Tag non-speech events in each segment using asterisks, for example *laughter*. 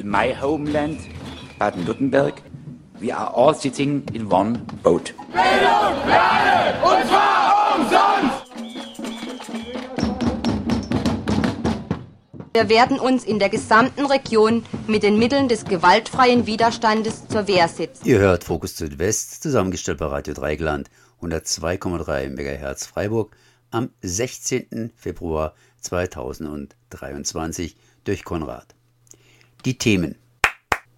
in my homeland, Baden-Württemberg, we are all sitting in one boat. Bildung, Lerne, und zwar umsonst! Wir werden uns in der gesamten Region mit den Mitteln des gewaltfreien Widerstandes zur Wehr setzen. Ihr hört Fokus Südwest, zusammengestellt bei Radio Dreigland, 102,3 MHz Freiburg, am 16. Februar 2023 durch Konrad. Die Themen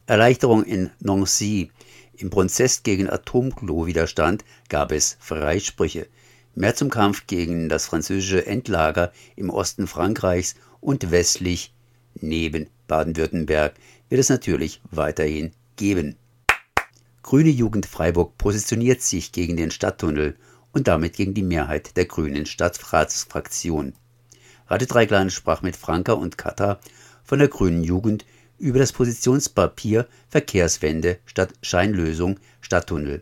Erleichterung in Nancy. Im Prozess gegen Atomklo-Widerstand gab es Freisprüche. Mehr zum Kampf gegen das französische Endlager im Osten Frankreichs und westlich neben Baden-Württemberg wird es natürlich weiterhin geben. Grüne Jugend Freiburg positioniert sich gegen den Stadttunnel und damit gegen die Mehrheit der grünen Stadtratsfraktion. Radio Dreigland sprach mit Franka und Kata von der Grünen Jugend über das Positionspapier Verkehrswende statt Scheinlösung Stadttunnel.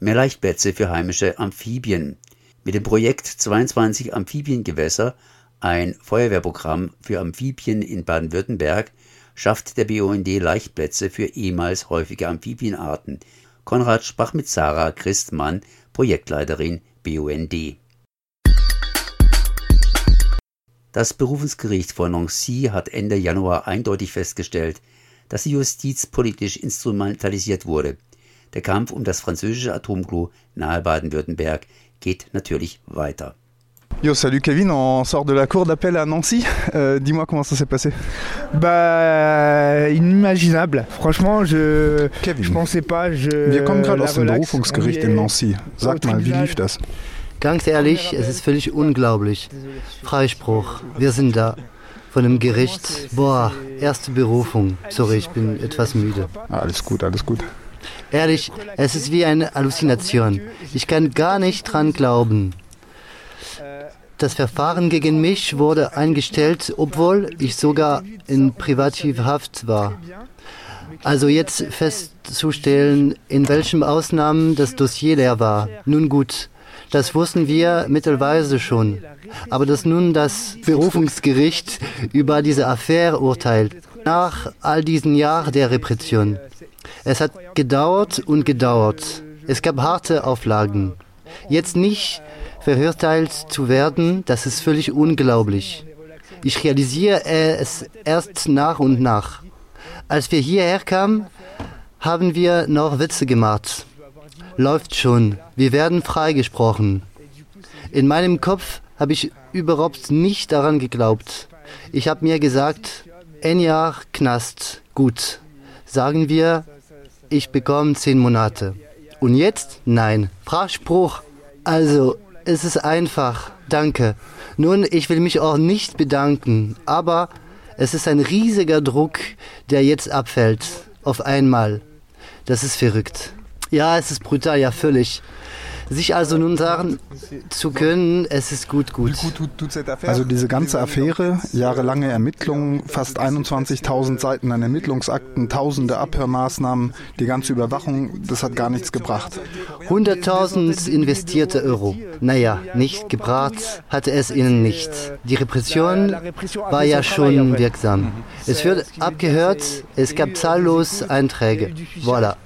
Mehr Leichtplätze für heimische Amphibien. Mit dem Projekt 22 Amphibiengewässer ein Feuerwehrprogramm für Amphibien in Baden-Württemberg schafft der BUND Leichtplätze für ehemals häufige Amphibienarten. Konrad sprach mit Sarah Christmann, Projektleiterin BUND. Das Berufungsgericht von Nancy hat Ende Januar eindeutig festgestellt, dass die Justiz politisch instrumentalisiert wurde. Der Kampf um das französische Atomklo nahe Baden-Württemberg geht natürlich weiter. Yo, salut Kevin, on sort de la cour d'appel à Nancy. Euh, Dis-moi comment ça s'est passé. Bah, inimaginable. Franchement, je, Kevin, je pensais pas. Je, wir kommen gerade aus dem. Berufungsgericht in Nancy. Sag mal, wie lief das? Ganz ehrlich, es ist völlig unglaublich. Freispruch, wir sind da. Von dem Gericht, boah, erste Berufung. Sorry, ich bin etwas müde. Alles gut, alles gut. Ehrlich, es ist wie eine Halluzination. Ich kann gar nicht dran glauben. Das Verfahren gegen mich wurde eingestellt, obwohl ich sogar in Privativhaft war. Also jetzt festzustellen, in welchen Ausnahmen das Dossier leer war. Nun gut, das wussten wir mittelweise schon. Aber dass nun das Berufungsgericht über diese Affäre urteilt, nach all diesen Jahren der Repression. Es hat gedauert und gedauert. Es gab harte Auflagen. Jetzt nicht verurteilt zu werden, das ist völlig unglaublich. Ich realisiere es erst nach und nach. Als wir hierher kamen, haben wir noch Witze gemacht. Läuft schon, wir werden freigesprochen. In meinem Kopf habe ich überhaupt nicht daran geglaubt. Ich habe mir gesagt, ein Jahr Knast, gut. Sagen wir, ich bekomme zehn Monate. Und jetzt? Nein. Freispruch. Also, es ist einfach. Danke. Nun, ich will mich auch nicht bedanken, aber es ist ein riesiger Druck, der jetzt abfällt. Auf einmal. Das ist verrückt. Ja, es ist brutal, ja, völlig. Sich also nun sagen zu können, es ist gut, gut. Also diese ganze Affäre, jahrelange Ermittlungen, fast 21.000 Seiten an Ermittlungsakten, tausende Abhörmaßnahmen, die ganze Überwachung, das hat gar nichts gebracht. 100.000 investierte Euro. Naja, nicht gebracht hatte es ihnen nicht. Die Repression war ja schon wirksam. Es wird abgehört, es gab zahllos Einträge. Voilà.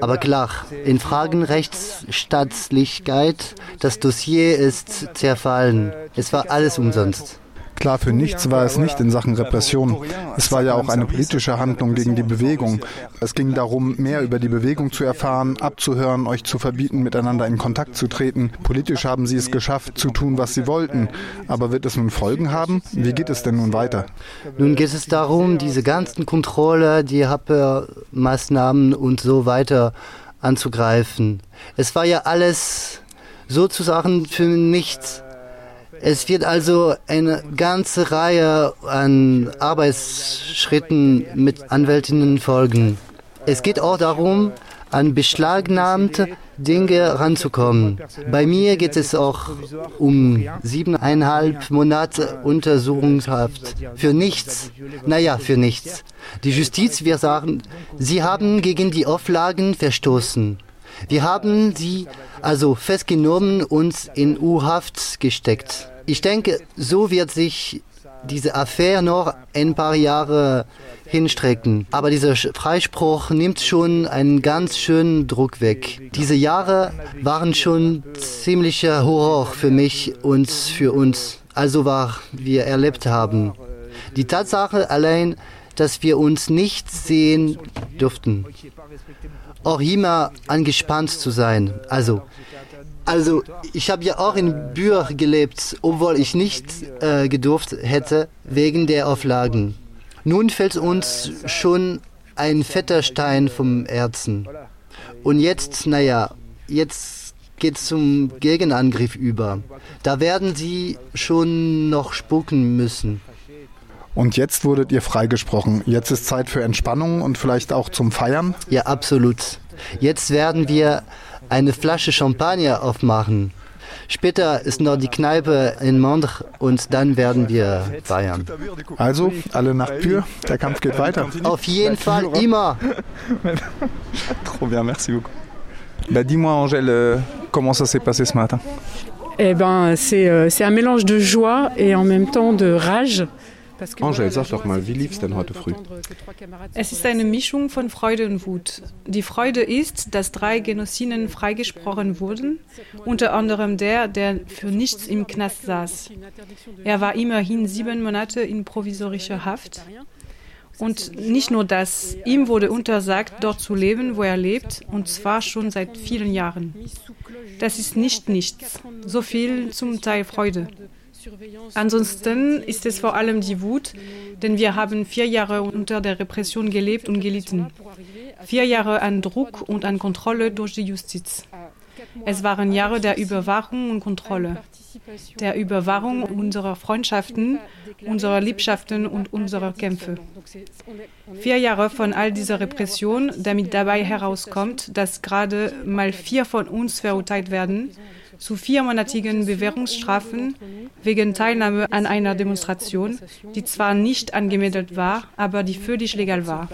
Aber klar, in Fragen Rechtsstaatlichkeit, das Dossier ist zerfallen. Es war alles umsonst. Klar, für nichts war es nicht in Sachen Repression. Es war ja auch eine politische Handlung gegen die Bewegung. Es ging darum, mehr über die Bewegung zu erfahren, abzuhören, euch zu verbieten, miteinander in Kontakt zu treten. Politisch haben sie es geschafft, zu tun, was sie wollten. Aber wird es nun Folgen haben? Wie geht es denn nun weiter? Nun geht es darum, diese ganzen Kontrolle, die Maßnahmen und so weiter anzugreifen. Es war ja alles sozusagen für nichts. Es wird also eine ganze Reihe an Arbeitsschritten mit Anwältinnen folgen. Es geht auch darum, an beschlagnahmte Dinge ranzukommen. Bei mir geht es auch um siebeneinhalb Monate Untersuchungshaft. Für nichts. Naja, für nichts. Die Justiz, wir sagen, sie haben gegen die Auflagen verstoßen. Wir haben sie also festgenommen und in U-Haft gesteckt. Ich denke, so wird sich diese Affäre noch ein paar Jahre hinstrecken. Aber dieser Freispruch nimmt schon einen ganz schönen Druck weg. Diese Jahre waren schon ziemlicher Horror für mich und für uns. Also was wir erlebt haben. Die Tatsache allein, dass wir uns nicht sehen durften. Auch immer angespannt zu sein. Also, also ich habe ja auch in Bür gelebt, obwohl ich nicht äh, gedurft hätte wegen der Auflagen. Nun fällt uns schon ein fetter Stein vom Herzen. Und jetzt, naja, jetzt geht es zum Gegenangriff über. Da werden sie schon noch spucken müssen. Und jetzt wurdet ihr freigesprochen. Jetzt ist Zeit für Entspannung und vielleicht auch zum Feiern? Ja, absolut. Jetzt werden wir eine Flasche Champagner aufmachen. Später ist noch die Kneipe in Mondre und dann werden wir feiern. Also, alle nach Pür, der Kampf geht weiter. Auf jeden Fall immer. Trop bien, merci beaucoup. Bah, Dis-moi, Angèle, euh, comment ça s'est passé ce matin Eh ben, c'est euh, un mélange de joie et en même temps de rage. Angel, sag doch mal, wie lief es denn heute früh? Es ist eine Mischung von Freude und Wut. Die Freude ist, dass drei Genossinnen freigesprochen wurden, unter anderem der, der für nichts im Knast saß. Er war immerhin sieben Monate in provisorischer Haft. Und nicht nur das, ihm wurde untersagt, dort zu leben, wo er lebt, und zwar schon seit vielen Jahren. Das ist nicht nichts. So viel zum Teil Freude. Ansonsten ist es vor allem die Wut, denn wir haben vier Jahre unter der Repression gelebt und gelitten. Vier Jahre an Druck und an Kontrolle durch die Justiz. Es waren Jahre der Überwachung und Kontrolle, der Überwachung unserer Freundschaften, unserer Liebschaften und unserer Kämpfe. Vier Jahre von all dieser Repression, damit dabei herauskommt, dass gerade mal vier von uns verurteilt werden, zu viermonatigen Bewährungsstrafen wegen Teilnahme an einer Demonstration, die zwar nicht angemeldet war, aber die völlig legal war.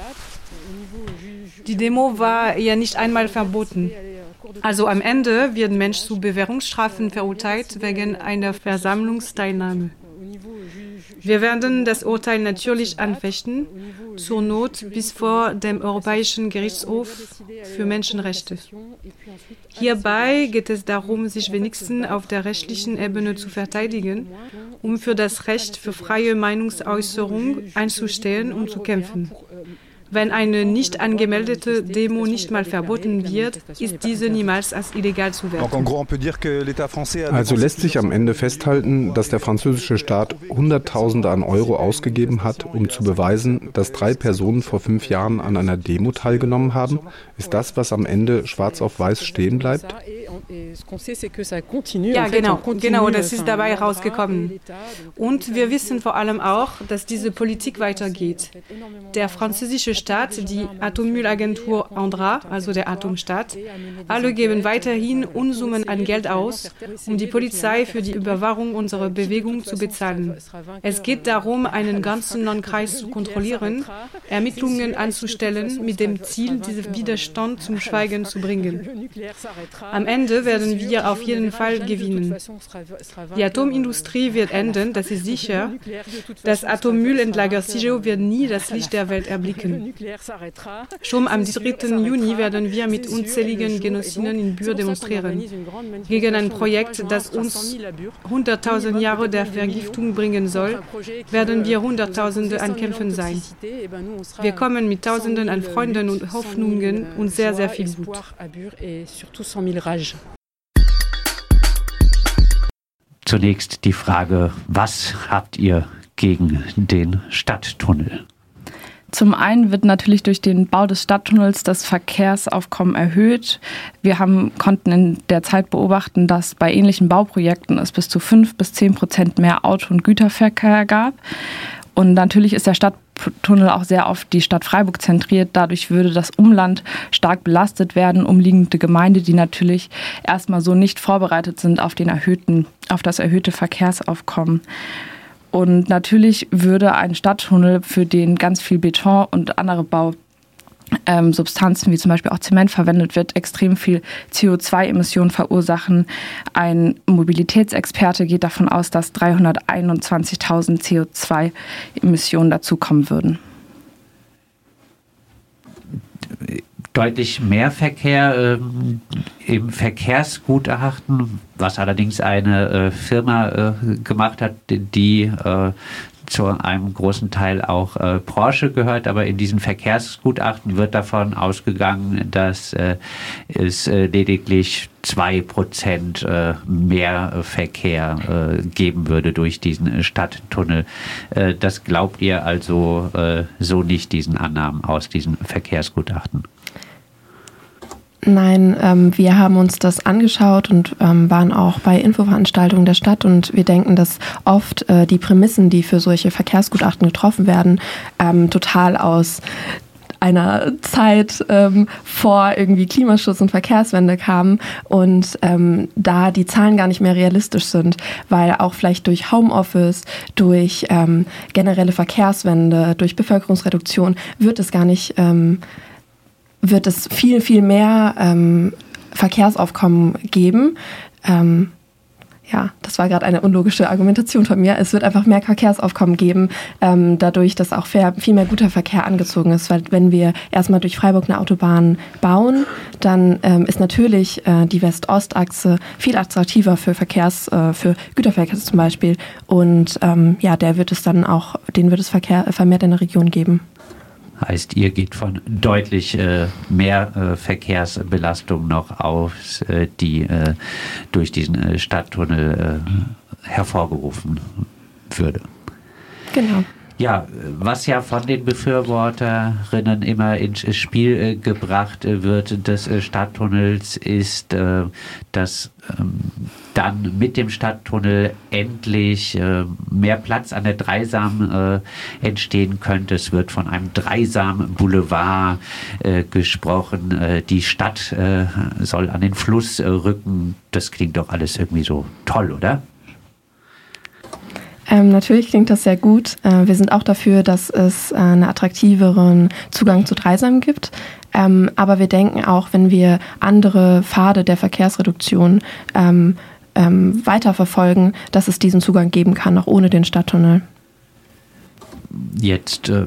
Die Demo war ja nicht einmal verboten. Also am Ende wird ein Mensch zu Bewährungsstrafen verurteilt wegen einer Versammlungsteilnahme. Wir werden das Urteil natürlich anfechten, zur Not bis vor dem Europäischen Gerichtshof für Menschenrechte. Hierbei geht es darum, sich wenigstens auf der rechtlichen Ebene zu verteidigen, um für das Recht für freie Meinungsäußerung einzustehen und zu kämpfen. Wenn eine nicht angemeldete Demo nicht mal verboten wird, ist diese niemals als illegal zu werten. Also lässt sich am Ende festhalten, dass der französische Staat Hunderttausende an Euro ausgegeben hat, um zu beweisen, dass drei Personen vor fünf Jahren an einer Demo teilgenommen haben. Ist das, was am Ende schwarz auf weiß stehen bleibt? Ja, genau, genau, das ist dabei rausgekommen. Und wir wissen vor allem auch, dass diese Politik weitergeht. Der französische Staat, die Atommüllagentur Andra, also der Atomstaat, alle geben weiterhin Unsummen an Geld aus, um die Polizei für die Überwachung unserer Bewegung zu bezahlen. Es geht darum, einen ganzen Landkreis zu kontrollieren, Ermittlungen anzustellen, mit dem Ziel, diesen Widerstand zum Schweigen zu bringen. Am Ende werden wir auf jeden Fall gewinnen. Die Atomindustrie wird enden, das ist sicher. Das Atommüllendlager Sigeo wird nie das Licht der Welt erblicken. Schon am 3. Juni werden wir mit unzähligen Genossinnen in Bür demonstrieren. Gegen ein Projekt, das uns 100.000 Jahre der Vergiftung bringen soll, werden wir Hunderttausende an Kämpfen sein. Wir kommen mit Tausenden an Freunden und Hoffnungen und sehr, sehr viel Wut. Zunächst die Frage, was habt ihr gegen den Stadttunnel? Zum einen wird natürlich durch den Bau des Stadttunnels das Verkehrsaufkommen erhöht. Wir haben, konnten in der Zeit beobachten, dass bei ähnlichen Bauprojekten es bis zu fünf bis zehn Prozent mehr Auto- und Güterverkehr gab. Und natürlich ist der Stadttunnel auch sehr auf die Stadt Freiburg zentriert. Dadurch würde das Umland stark belastet werden, umliegende Gemeinde, die natürlich erstmal so nicht vorbereitet sind auf, den erhöhten, auf das erhöhte Verkehrsaufkommen. Und natürlich würde ein Stadttunnel, für den ganz viel Beton und andere Bau ähm, wie zum Beispiel auch Zement verwendet wird, extrem viel CO2-Emissionen verursachen. Ein Mobilitätsexperte geht davon aus, dass 321.000 CO2-Emissionen dazukommen würden deutlich mehr Verkehr ähm, im Verkehrsgutachten, was allerdings eine äh, Firma äh, gemacht hat, die äh, zu einem großen Teil auch äh, Porsche gehört, aber in diesen Verkehrsgutachten wird davon ausgegangen, dass äh, es äh, lediglich zwei Prozent äh, mehr Verkehr äh, geben würde durch diesen Stadttunnel. Äh, das glaubt ihr also so nicht diesen Annahmen aus diesen Verkehrsgutachten? Nein, ähm, wir haben uns das angeschaut und ähm, waren auch bei Infoveranstaltungen der Stadt und wir denken, dass oft äh, die Prämissen, die für solche Verkehrsgutachten getroffen werden, ähm, total aus einer Zeit ähm, vor irgendwie Klimaschutz und Verkehrswende kamen und ähm, da die Zahlen gar nicht mehr realistisch sind, weil auch vielleicht durch Homeoffice, durch ähm, generelle Verkehrswende, durch Bevölkerungsreduktion wird es gar nicht ähm, wird es viel, viel mehr ähm, Verkehrsaufkommen geben. Ähm, ja, das war gerade eine unlogische Argumentation von mir. Es wird einfach mehr Verkehrsaufkommen geben, ähm, dadurch, dass auch viel mehr guter Verkehr angezogen ist. Weil wenn wir erstmal durch Freiburg eine Autobahn bauen, dann ähm, ist natürlich äh, die West-Ost-Achse viel attraktiver für Verkehrs, äh, für Güterverkehr zum Beispiel. Und ähm, ja, der wird es dann auch, den wird es Verkehr vermehrt in der Region geben. Heißt, ihr geht von deutlich äh, mehr äh, Verkehrsbelastung noch aus, äh, die äh, durch diesen äh, Stadttunnel äh, hervorgerufen würde. Genau. Ja, was ja von den Befürworterinnen immer ins Spiel äh, gebracht äh, wird des äh, Stadttunnels, ist, dass ähm, dann mit dem Stadttunnel endlich mehr Platz an der Dreisam entstehen könnte. Es wird von einem Dreisam-Boulevard gesprochen. Die Stadt soll an den Fluss rücken. Das klingt doch alles irgendwie so toll, oder? Ähm, natürlich klingt das sehr gut. Äh, wir sind auch dafür, dass es äh, einen attraktiveren Zugang zu Dreisam gibt. Ähm, aber wir denken auch, wenn wir andere Pfade der Verkehrsreduktion ähm, ähm weiterverfolgen, dass es diesen Zugang geben kann, auch ohne den Stadttunnel. Jetzt äh,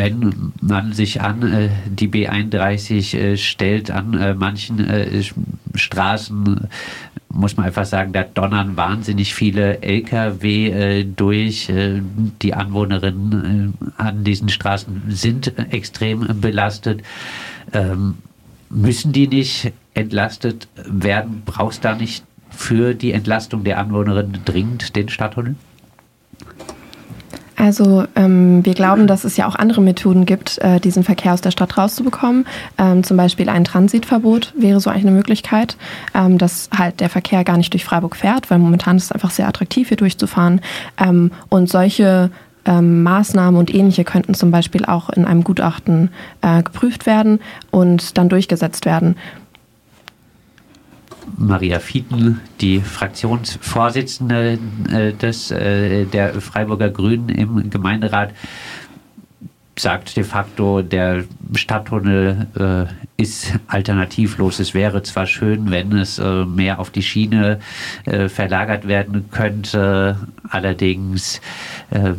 wenn man sich an äh, die B31 äh, stellt, an äh, manchen äh, Straßen, muss man einfach sagen, da donnern wahnsinnig viele Lkw äh, durch. Äh, die Anwohnerinnen an diesen Straßen sind extrem belastet. Ähm, müssen die nicht entlastet werden? Brauchst du da nicht für die Entlastung der Anwohnerinnen dringend den Stadttunnel? Also ähm, wir glauben, dass es ja auch andere Methoden gibt, äh, diesen Verkehr aus der Stadt rauszubekommen. Ähm, zum Beispiel ein Transitverbot wäre so eine Möglichkeit, ähm, dass halt der Verkehr gar nicht durch Freiburg fährt, weil momentan ist es einfach sehr attraktiv, hier durchzufahren. Ähm, und solche ähm, Maßnahmen und ähnliche könnten zum Beispiel auch in einem Gutachten äh, geprüft werden und dann durchgesetzt werden. Maria Fieten, die Fraktionsvorsitzende äh, des, äh, der Freiburger Grünen im Gemeinderat, sagt de facto, der Stadttunnel äh, ist alternativlos. Es wäre zwar schön, wenn es mehr auf die Schiene verlagert werden könnte, allerdings äh,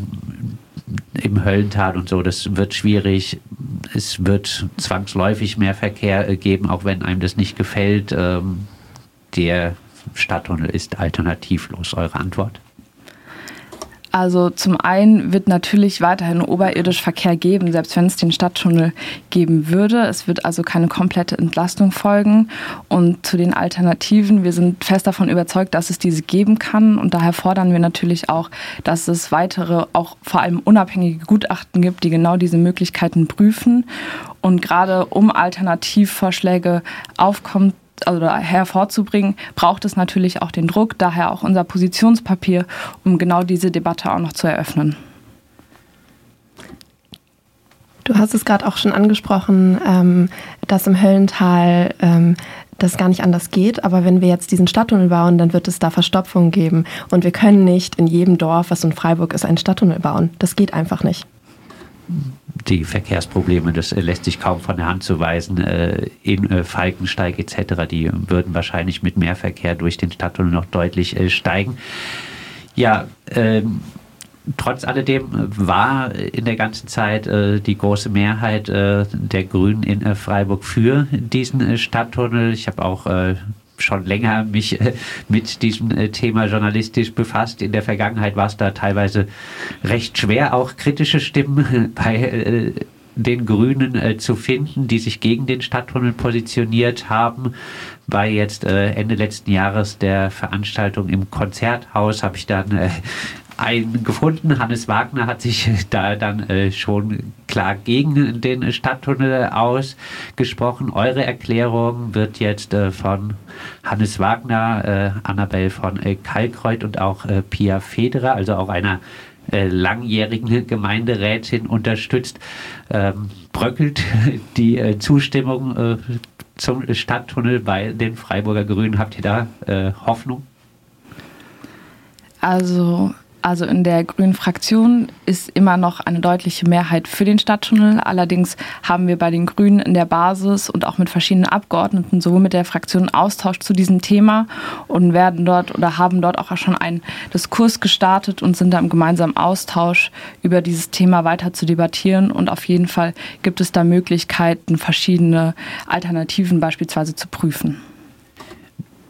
im Höllental und so, das wird schwierig. Es wird zwangsläufig mehr Verkehr geben, auch wenn einem das nicht gefällt. Ähm, der Stadttunnel ist alternativlos. Eure Antwort? Also zum einen wird natürlich weiterhin oberirdisch Verkehr geben, selbst wenn es den Stadttunnel geben würde. Es wird also keine komplette Entlastung folgen. Und zu den Alternativen, wir sind fest davon überzeugt, dass es diese geben kann. Und daher fordern wir natürlich auch, dass es weitere, auch vor allem unabhängige Gutachten gibt, die genau diese Möglichkeiten prüfen. Und gerade um Alternativvorschläge aufkommen also hervorzubringen, braucht es natürlich auch den Druck, daher auch unser Positionspapier, um genau diese Debatte auch noch zu eröffnen. Du hast es gerade auch schon angesprochen, ähm, dass im Höllental ähm, das gar nicht anders geht. Aber wenn wir jetzt diesen Stadttunnel bauen, dann wird es da Verstopfung geben. Und wir können nicht in jedem Dorf, was in Freiburg ist, einen Stadttunnel bauen. Das geht einfach nicht die Verkehrsprobleme, das lässt sich kaum von der Hand zu weisen. In Falkensteig etc., die würden wahrscheinlich mit mehr Verkehr durch den Stadttunnel noch deutlich steigen. Ja, ähm, trotz alledem war in der ganzen Zeit äh, die große Mehrheit äh, der Grünen in äh, Freiburg für diesen äh, Stadttunnel. Ich habe auch äh, schon länger mich äh, mit diesem Thema journalistisch befasst. In der Vergangenheit war es da teilweise recht schwer, auch kritische Stimmen bei den Grünen äh, zu finden, die sich gegen den Stadttunnel positioniert haben. Bei jetzt äh, Ende letzten Jahres der Veranstaltung im Konzerthaus habe ich dann äh, einen gefunden. Hannes Wagner hat sich *laughs* da dann äh, schon klar gegen den Stadttunnel ausgesprochen. Eure Erklärung wird jetzt äh, von Hannes Wagner, äh, Annabel von Kalkreuth und auch Pia Federer, also auch einer langjährigen Gemeinderätin unterstützt. Ähm, bröckelt *laughs* die Zustimmung zum Stadttunnel bei den Freiburger Grünen? Habt ihr da Hoffnung? Also also in der grünen Fraktion ist immer noch eine deutliche Mehrheit für den Stadttunnel. Allerdings haben wir bei den Grünen in der Basis und auch mit verschiedenen Abgeordneten sowohl mit der Fraktion Austausch zu diesem Thema und werden dort oder haben dort auch schon einen Diskurs gestartet und sind da im gemeinsamen Austausch über dieses Thema weiter zu debattieren. Und auf jeden Fall gibt es da Möglichkeiten, verschiedene Alternativen beispielsweise zu prüfen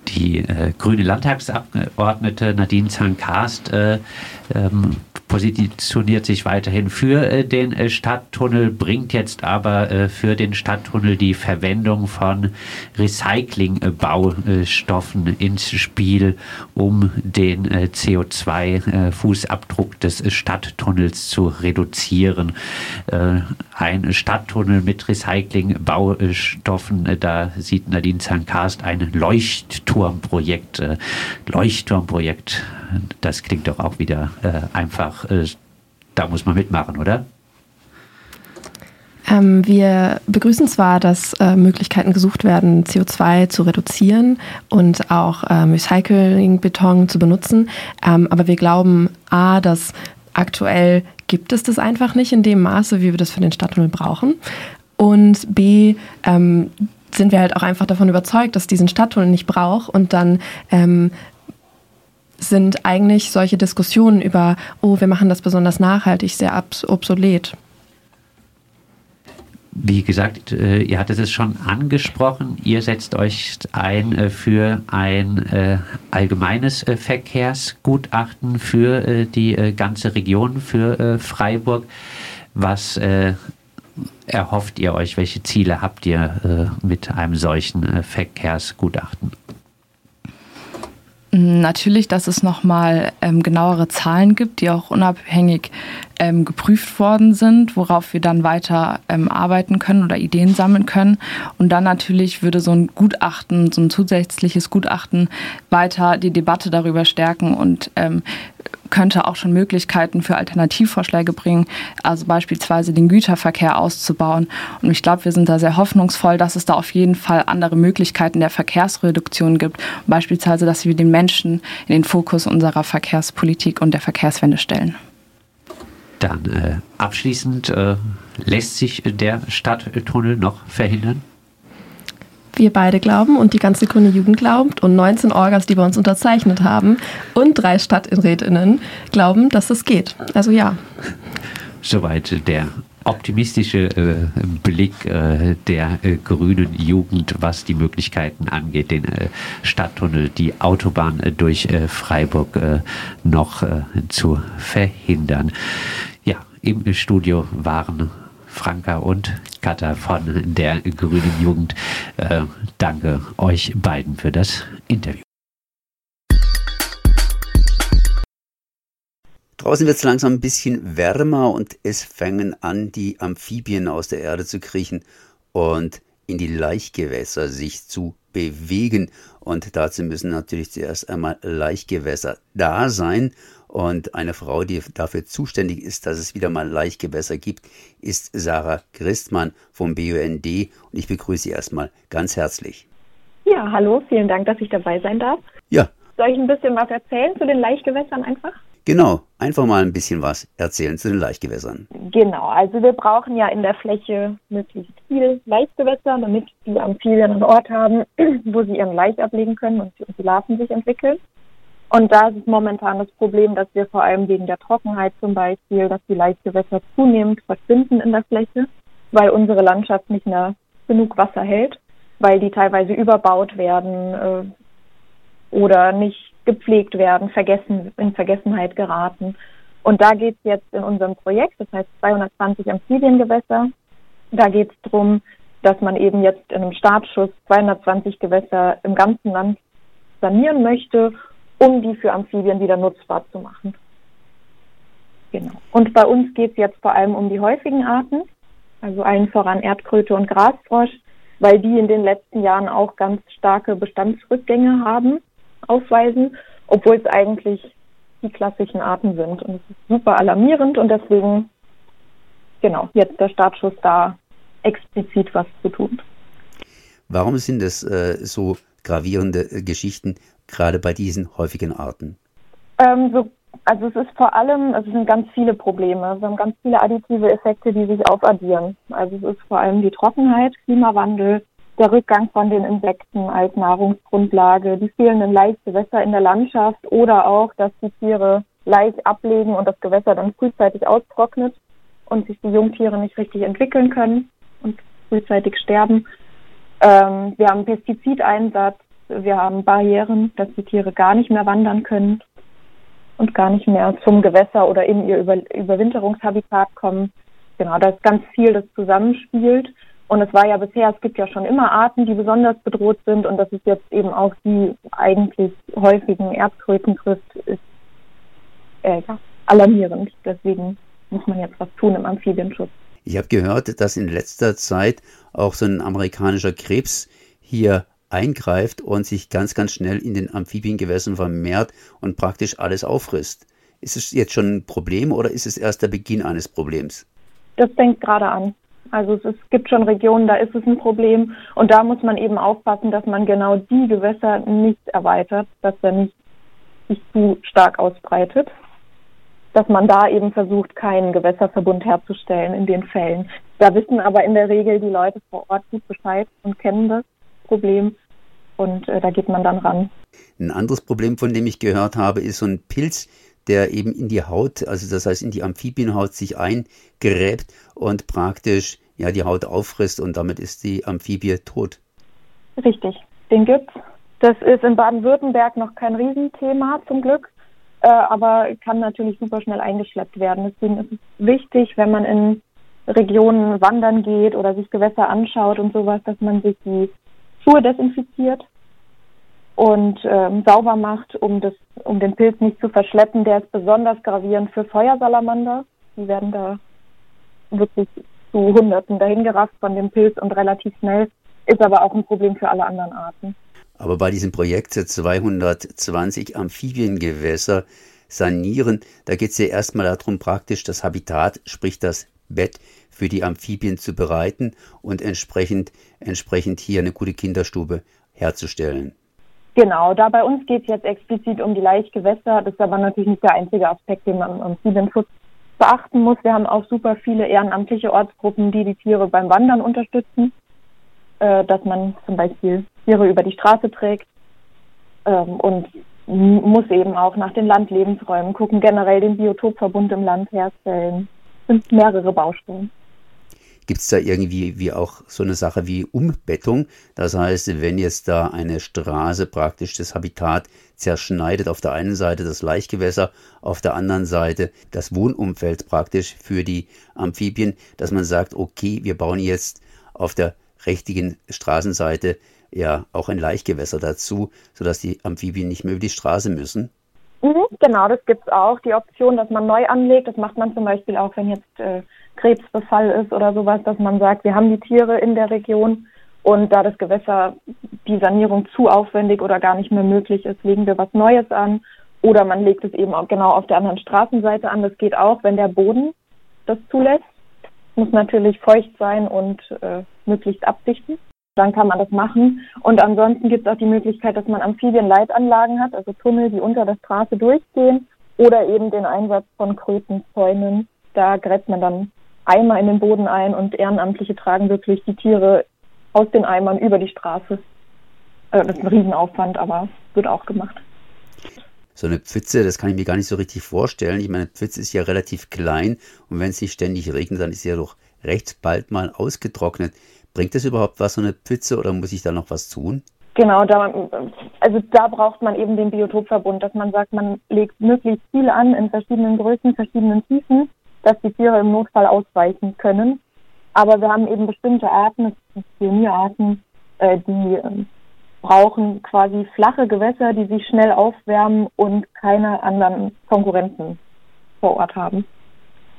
die äh, grüne Landtagsabgeordnete Nadine Zankast äh, ähm, positioniert sich weiterhin für äh, den äh, Stadttunnel, bringt jetzt aber äh, für den Stadttunnel die Verwendung von Recyclingbaustoffen ins Spiel, um den CO2-Fußabdruck des Stadttunnels zu reduzieren. Ein Stadttunnel mit Recyclingbaustoffen, da sieht Nadine Zankast ein Leuchtturmprojekt. Leuchtturmprojekt, das klingt doch auch wieder einfach äh, da muss man mitmachen, oder? Ähm, wir begrüßen zwar, dass äh, Möglichkeiten gesucht werden, CO2 zu reduzieren und auch äh, Recyclingbeton zu benutzen, ähm, aber wir glauben, a, dass aktuell gibt es das einfach nicht in dem Maße, wie wir das für den Stadttunnel brauchen. Und b, ähm, sind wir halt auch einfach davon überzeugt, dass diesen Stadttunnel nicht braucht und dann ähm, sind eigentlich solche Diskussionen über, oh, wir machen das besonders nachhaltig, sehr obsolet. Wie gesagt, äh, ihr hattet es schon angesprochen, ihr setzt euch ein äh, für ein äh, allgemeines Verkehrsgutachten für die ganze Region, für Freiburg. Was erhofft ihr euch? Welche Ziele habt ihr mit einem solchen Verkehrsgutachten? Natürlich, dass es nochmal ähm, genauere Zahlen gibt, die auch unabhängig ähm, geprüft worden sind, worauf wir dann weiter ähm, arbeiten können oder Ideen sammeln können. Und dann natürlich würde so ein Gutachten, so ein zusätzliches Gutachten weiter die Debatte darüber stärken und ähm, könnte auch schon Möglichkeiten für Alternativvorschläge bringen, also beispielsweise den Güterverkehr auszubauen. Und ich glaube, wir sind da sehr hoffnungsvoll, dass es da auf jeden Fall andere Möglichkeiten der Verkehrsreduktion gibt, beispielsweise, dass wir den Menschen in den Fokus unserer Verkehrspolitik und der Verkehrswende stellen. Dann äh, abschließend äh, lässt sich der Stadttunnel noch verhindern? Wir beide glauben und die ganze grüne Jugend glaubt und 19 Orgas, die bei uns unterzeichnet haben und drei Stadträtinnen glauben, dass es geht. Also ja. Soweit der optimistische äh, Blick äh, der äh, grünen Jugend, was die Möglichkeiten angeht, den äh, Stadttunnel, die Autobahn äh, durch äh, Freiburg noch zu verhindern. Ja, im Studio waren Franka und Katha von der Grünen Jugend. Äh, danke euch beiden für das Interview. Draußen wird es langsam ein bisschen wärmer und es fangen an, die Amphibien aus der Erde zu kriechen und in die Laichgewässer sich zu bewegen. Und dazu müssen natürlich zuerst einmal Laichgewässer da sein. Und eine Frau, die dafür zuständig ist, dass es wieder mal Laichgewässer gibt, ist Sarah Christmann vom BUND. Und ich begrüße Sie erstmal ganz herzlich. Ja, hallo, vielen Dank, dass ich dabei sein darf. Ja. Soll ich ein bisschen was erzählen zu den Laichgewässern einfach? Genau, einfach mal ein bisschen was erzählen zu den Laichgewässern. Genau, also wir brauchen ja in der Fläche möglichst viel Laichgewässer, damit die Amphibien einen Ort haben, *clears throat* wo sie ihren Laich ablegen können und die Larven sich entwickeln. Und da ist es momentan das Problem, dass wir vor allem wegen der Trockenheit zum Beispiel, dass die Laichgewässer zunehmend verschwinden in der Fläche, weil unsere Landschaft nicht mehr genug Wasser hält, weil die teilweise überbaut werden äh, oder nicht gepflegt werden, vergessen, in Vergessenheit geraten. Und da geht es jetzt in unserem Projekt, das heißt 220 Amphibiengewässer, da geht es darum, dass man eben jetzt in einem Startschuss 220 Gewässer im ganzen Land sanieren möchte, um die für Amphibien wieder nutzbar zu machen. Genau. Und bei uns geht es jetzt vor allem um die häufigen Arten, also allen voran Erdkröte und Grasfrosch, weil die in den letzten Jahren auch ganz starke Bestandsrückgänge haben aufweisen, obwohl es eigentlich die klassischen Arten sind. Und es ist super alarmierend und deswegen, genau, jetzt der Startschuss da explizit was zu tun. Warum sind es äh, so gravierende äh, Geschichten, gerade bei diesen häufigen Arten? Ähm, so, also es ist vor allem, also es sind ganz viele Probleme. Wir haben ganz viele additive Effekte, die sich aufaddieren. Also es ist vor allem die Trockenheit, Klimawandel, der Rückgang von den Insekten als Nahrungsgrundlage, die fehlenden Laichgewässer in der Landschaft oder auch, dass die Tiere Laich ablegen und das Gewässer dann frühzeitig austrocknet und sich die Jungtiere nicht richtig entwickeln können und frühzeitig sterben. Ähm, wir haben Pestizideinsatz, wir haben Barrieren, dass die Tiere gar nicht mehr wandern können und gar nicht mehr zum Gewässer oder in ihr Über Überwinterungshabitat kommen. Genau, da ist ganz viel, das zusammenspielt. Und es war ja bisher, es gibt ja schon immer Arten, die besonders bedroht sind und dass es jetzt eben auch die eigentlich häufigen Erdkröten trifft, ist äh, ja, alarmierend. Deswegen muss man jetzt was tun im Amphibienschutz. Ich habe gehört, dass in letzter Zeit auch so ein amerikanischer Krebs hier eingreift und sich ganz, ganz schnell in den Amphibiengewässern vermehrt und praktisch alles auffrisst. Ist es jetzt schon ein Problem oder ist es erst der Beginn eines Problems? Das fängt gerade an. Also es, ist, gibt schon Regionen, da ist es ein Problem. Und da muss man eben aufpassen, dass man genau die Gewässer nicht erweitert, dass er nicht sich zu stark ausbreitet. Dass man da eben versucht, keinen Gewässerverbund herzustellen in den Fällen. Da wissen aber in der Regel die Leute vor Ort gut Bescheid und kennen das Problem. Und äh, da geht man dann ran. Ein anderes Problem, von dem ich gehört habe, ist so ein Pilz, der eben in die Haut, also das heißt in die Amphibienhaut sich eingräbt und praktisch ja die Haut auffrisst und damit ist die Amphibie tot. Richtig, den gibt's. Das ist in Baden-Württemberg noch kein Riesenthema zum Glück, äh, aber kann natürlich super schnell eingeschleppt werden. Deswegen ist es wichtig, wenn man in Regionen wandern geht oder sich Gewässer anschaut und sowas, dass man sich die Schuhe desinfiziert und ähm, sauber macht, um, das, um den Pilz nicht zu verschleppen. Der ist besonders gravierend für Feuersalamander. Die werden da wirklich zu Hunderten dahingerafft von dem Pilz und relativ schnell, ist aber auch ein Problem für alle anderen Arten. Aber bei diesem Projekt 220 Amphibiengewässer sanieren, da geht es ja erstmal darum, praktisch das Habitat, sprich das Bett für die Amphibien zu bereiten und entsprechend, entsprechend hier eine gute Kinderstube herzustellen. Genau, da bei uns geht es jetzt explizit um die Laichgewässer. Das ist aber natürlich nicht der einzige Aspekt, den man am Amphibienschutz beachten muss. Wir haben auch super viele ehrenamtliche Ortsgruppen, die die Tiere beim Wandern unterstützen, äh, dass man zum Beispiel Tiere über die Straße trägt ähm, und muss eben auch nach den Landlebensräumen gucken, generell den Biotopverbund im Land herstellen. Es sind mehrere Baustellen. Gibt es da irgendwie wie auch so eine Sache wie Umbettung? Das heißt, wenn jetzt da eine Straße praktisch das Habitat zerschneidet, auf der einen Seite das Laichgewässer, auf der anderen Seite das Wohnumfeld praktisch für die Amphibien, dass man sagt, okay, wir bauen jetzt auf der richtigen Straßenseite ja auch ein Laichgewässer dazu, sodass die Amphibien nicht mehr über die Straße müssen? Mhm, genau, das gibt es auch. Die Option, dass man neu anlegt, das macht man zum Beispiel auch, wenn jetzt äh, Krebsbefall ist oder sowas, dass man sagt, wir haben die Tiere in der Region und da das Gewässer die Sanierung zu aufwendig oder gar nicht mehr möglich ist, legen wir was Neues an oder man legt es eben auch genau auf der anderen Straßenseite an. Das geht auch, wenn der Boden das zulässt. Muss natürlich feucht sein und äh, möglichst abdichten. Dann kann man das machen. Und ansonsten gibt es auch die Möglichkeit, dass man Amphibienleitanlagen hat, also Tunnel, die unter der Straße durchgehen Oder eben den Einsatz von Krötenzäunen. Da gräbt man dann Eimer in den Boden ein und Ehrenamtliche tragen wirklich die Tiere aus den Eimern über die Straße. Äh, das ist ein Riesenaufwand, aber wird auch gemacht. So eine Pfütze, das kann ich mir gar nicht so richtig vorstellen. Ich meine, eine Pfütze ist ja relativ klein und wenn es nicht ständig regnet, dann ist sie ja doch recht bald mal ausgetrocknet. Bringt das überhaupt was, so eine Pfütze, oder muss ich da noch was tun? Genau, da, also da braucht man eben den Biotopverbund, dass man sagt, man legt möglichst viel an in verschiedenen Größen, verschiedenen Tiefen, dass die Tiere im Notfall ausweichen können. Aber wir haben eben bestimmte Arten, das sind Pionierarten, äh, die äh, brauchen quasi flache Gewässer, die sich schnell aufwärmen und keine anderen Konkurrenten vor Ort haben.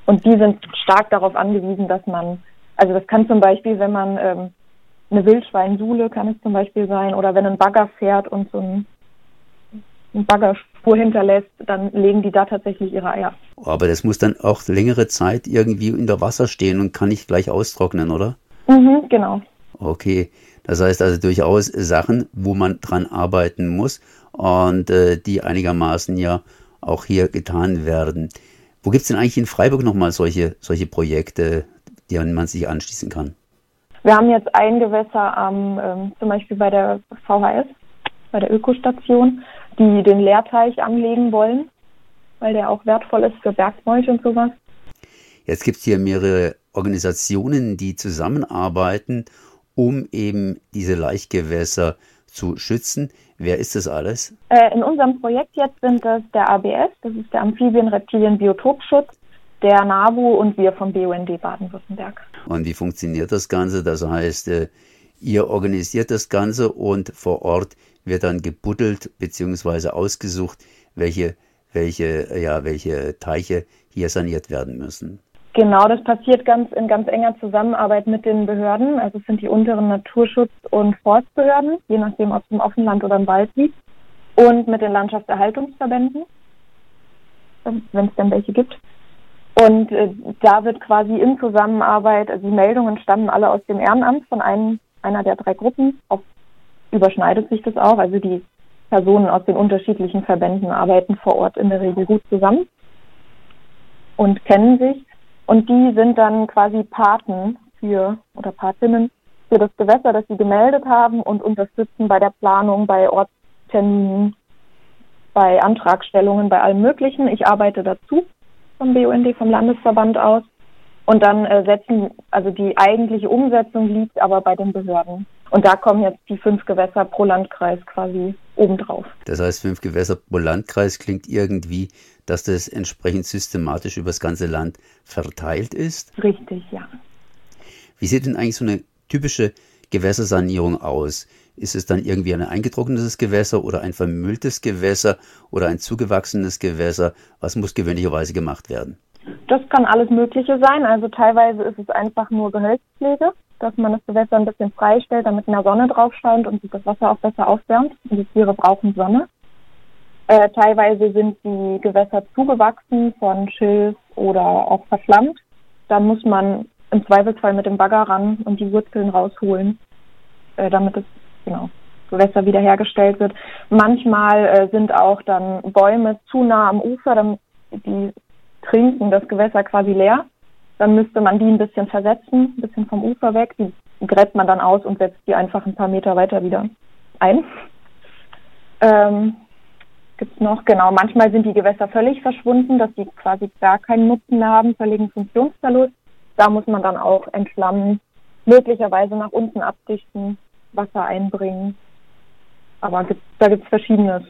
Und die sind stark darauf angewiesen, dass man, also das kann zum Beispiel, wenn man ähm, eine Wildschweinsule kann es zum Beispiel sein, oder wenn ein Bagger fährt und so ein, ein Baggerspur hinterlässt, dann legen die da tatsächlich ihre Eier. Aber das muss dann auch längere Zeit irgendwie in der Wasser stehen und kann nicht gleich austrocknen, oder? Mhm, genau. Okay, das heißt also durchaus Sachen, wo man dran arbeiten muss und äh, die einigermaßen ja auch hier getan werden. Wo gibt es denn eigentlich in Freiburg nochmal solche, solche Projekte, die man sich anschließen kann? Wir haben jetzt ein Gewässer am, ähm, zum Beispiel bei der VHS, bei der Ökostation, die den Leerteich anlegen wollen, weil der auch wertvoll ist für Bergmolch und sowas. Jetzt gibt es hier mehrere Organisationen, die zusammenarbeiten, um eben diese Laichgewässer zu schützen. Wer ist das alles? Äh, in unserem Projekt jetzt sind das der ABS, das ist der Amphibien-Reptilien-Biotopschutz, der NABU und wir vom BUND Baden-Württemberg. Und wie funktioniert das Ganze? Das heißt, äh, ihr organisiert das Ganze und vor Ort wird dann gebuddelt bzw. ausgesucht, welche, welche, ja, welche Teiche hier saniert werden müssen. Genau, das passiert ganz in ganz enger Zusammenarbeit mit den Behörden. Also es sind die unteren Naturschutz- und Forstbehörden, je nachdem, ob es im Offenland oder im Wald liegt, und mit den Landschaftserhaltungsverbänden, wenn es denn welche gibt. Und äh, da wird quasi in Zusammenarbeit, also die Meldungen stammen alle aus dem Ehrenamt von einem, einer der drei Gruppen. Oft überschneidet sich das auch. Also die Personen aus den unterschiedlichen Verbänden arbeiten vor Ort in der Regel gut zusammen und kennen sich. Und die sind dann quasi Paten für oder Patinnen für das Gewässer, das sie gemeldet haben und unterstützen bei der Planung, bei Ortsterminen, bei Antragstellungen, bei allem Möglichen. Ich arbeite dazu vom BUND, vom Landesverband aus. Und dann äh, setzen, also die eigentliche Umsetzung liegt aber bei den Behörden. Und da kommen jetzt die fünf Gewässer pro Landkreis quasi obendrauf. Das heißt, fünf Gewässer pro Landkreis klingt irgendwie, dass das entsprechend systematisch über das ganze Land verteilt ist? Richtig, ja. Wie sieht denn eigentlich so eine typische Gewässersanierung aus? Ist es dann irgendwie ein eingetrocknetes Gewässer oder ein vermülltes Gewässer oder ein zugewachsenes Gewässer? Was muss gewöhnlicherweise gemacht werden? Das kann alles Mögliche sein. Also teilweise ist es einfach nur Gehölzpflege, dass man das Gewässer ein bisschen freistellt, damit mehr Sonne drauf scheint und sich das Wasser auch besser aufwärmt. Die Tiere brauchen Sonne. Äh, teilweise sind die Gewässer zugewachsen von Schilf oder auch verschlammt. Da muss man im Zweifelsfall mit dem Bagger ran und die Wurzeln rausholen, äh, damit das genau, Gewässer wiederhergestellt wird. Manchmal äh, sind auch dann Bäume zu nah am Ufer, dann die trinken das Gewässer quasi leer. Dann müsste man die ein bisschen versetzen, ein bisschen vom Ufer weg. Die gräbt man dann aus und setzt die einfach ein paar Meter weiter wieder ein. Ähm, gibt's noch, genau, manchmal sind die Gewässer völlig verschwunden, dass sie quasi gar keinen Nutzen mehr haben, völligen Funktionsverlust. Da muss man dann auch entschlammen, möglicherweise nach unten abdichten, Wasser einbringen. Aber gibt, da gibt es verschiedenes,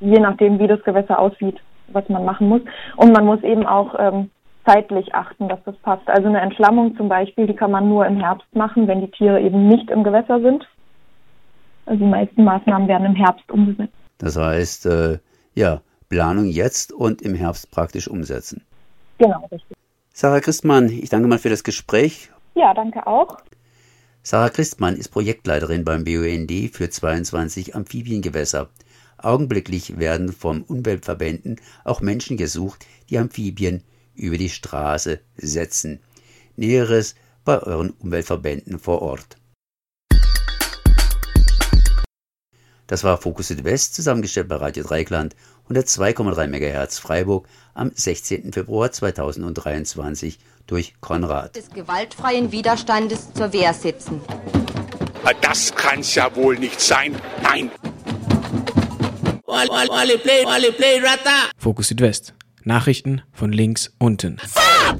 je nachdem, wie das Gewässer aussieht, was man machen muss. Und man muss eben auch ähm, zeitlich achten, dass das passt. Also eine Entschlammung zum Beispiel, die kann man nur im Herbst machen, wenn die Tiere eben nicht im Gewässer sind. Also die meisten Maßnahmen werden im Herbst umgesetzt. Das heißt, äh, ja, Planung jetzt und im Herbst praktisch umsetzen. Genau, richtig. Sarah Christmann, ich danke mal für das Gespräch. Ja, danke auch. Sarah Christmann ist Projektleiterin beim BUND für 22 Amphibiengewässer. Augenblicklich werden vom Umweltverbänden auch Menschen gesucht, die Amphibien über die Straße setzen. Näheres bei euren Umweltverbänden vor Ort. Das war Fokus Südwest, zusammengestellt bei Radio Dreikland 102,3 MHz Freiburg am 16. Februar 2023 durch Konrad. Des gewaltfreien Widerstandes zur Wehr setzen. Das kann's ja wohl nicht sein. Nein. Fokus Südwest. Nachrichten von links unten.